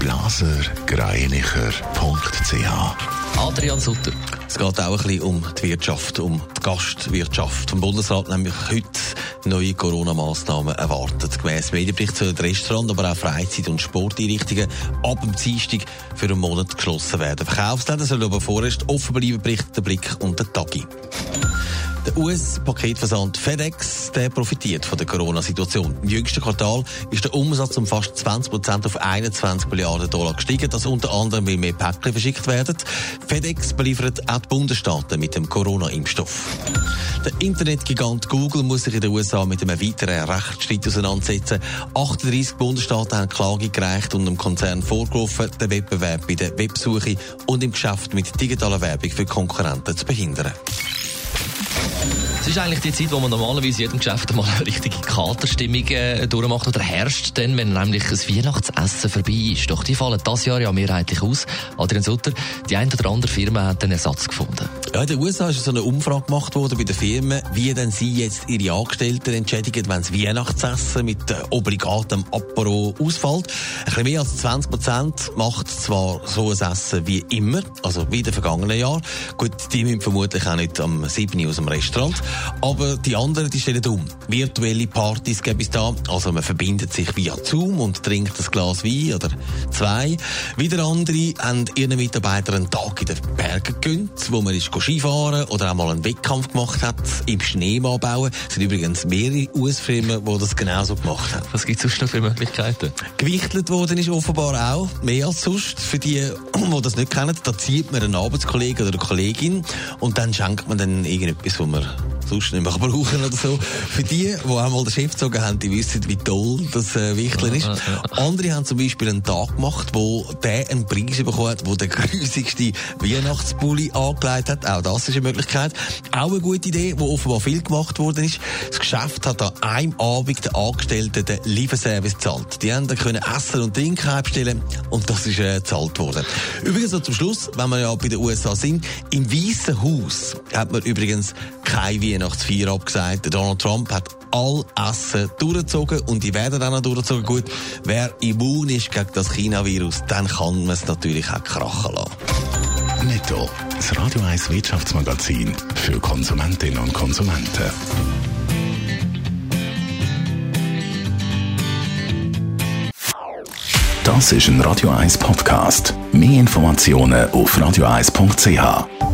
blasergreinicher.ch Adrian Sutter. Es geht auch ein bisschen um die Wirtschaft, um die Gastwirtschaft. Vom Bundesrat nämlich heute neue Corona-Massnahmen erwartet. Gemäss Medienbericht sollen Restaurant, aber auch Freizeit- und Sporteinrichtungen ab dem Dienstag für einen Monat geschlossen werden. Verkaufsläden sollen aber vorerst offen bleiben, berichtet der Blick und der Tagi. Der US-Paketversand FedEx der profitiert von der Corona-Situation. Im jüngsten Quartal ist der Umsatz um fast 20 Prozent auf 21 Milliarden Dollar gestiegen, das unter anderem weil mehr Päckchen verschickt werden. FedEx beliefert auch die Bundesstaaten mit dem Corona-Impfstoff. Der Internetgigant Google muss sich in den USA mit einem weiteren Rechtsstreit auseinandersetzen. 38 Bundesstaaten haben Klage gereicht und dem Konzern vorgeworfen, den Wettbewerb bei der Websuche und im Geschäft mit digitaler Werbung für Konkurrenten zu behindern. Es ist eigentlich die Zeit, wo man normalerweise in jedem Geschäft mal eine richtige Katerstimmung äh, durchmacht oder herrscht, dann, wenn nämlich ein Weihnachtsessen vorbei ist. Doch die fallen das Jahr ja mehrheitlich aus. Adrian Sutter, die eine oder andere Firma hat einen Ersatz gefunden. Ja, in den USA ist so eine Umfrage gemacht worden bei den Firmen, wie denn sie jetzt ihre Angestellten entschädigen, wenn das Weihnachtsessen mit äh, obligatem Apero ausfällt. Ein bisschen mehr als 20 Prozent macht zwar so ein Essen wie immer, also wie in den vergangenen Jahren. Gut, die müssen vermutlich auch nicht am 7. Uhr aus dem Restaurant. Aber die anderen, die stellen um. Virtuelle Partys gibt es da. Also man verbindet sich via Zoom und trinkt ein Glas Wein oder zwei. Wieder andere haben ihren Mitarbeitern einen Tag in den Bergen gegönnt, wo man ist Skifahren oder auch mal einen Wettkampf gemacht hat, im Schneemann bauen. Es sind übrigens mehrere US-Firmen, die das genauso gemacht haben. Was gibt es sonst noch für Möglichkeiten? Gewichtelt worden ist offenbar auch, mehr als sonst. Für die, die das nicht kennen, da zieht man einen Arbeitskollegen oder eine Kollegin und dann schenkt man dann irgendetwas, was man sonst nicht mehr brauchen oder so. Für die, die einmal den Chef gezogen haben, die wissen, wie toll das äh, Wichteln ist. Andere haben zum Beispiel einen Tag gemacht, wo der einen Preis bekommen hat, wo der grusigste Weihnachtspulli angelegt hat. Auch das ist eine Möglichkeit. Auch eine gute Idee, wo offenbar viel gemacht worden ist. Das Geschäft hat an einem Abend den Angestellten den Lieferservice gezahlt. Die haben dann können Essen und Trinken abstellen und das ist äh, gezahlt worden. Übrigens noch zum Schluss, wenn wir ja bei den USA sind, im Weißen Haus hat man übrigens keine Weihnachtsfeier abgesagt. Donald Trump hat all Essen durchgezogen und die werden dann auch durchgezogen. Gut, wer immun ist gegen das China-Virus, dann kann man es natürlich auch krachen lassen. Netto. Das Radio 1 Wirtschaftsmagazin für Konsumentinnen und Konsumenten. Das ist ein Radio 1 Podcast. Mehr Informationen auf radio1.ch.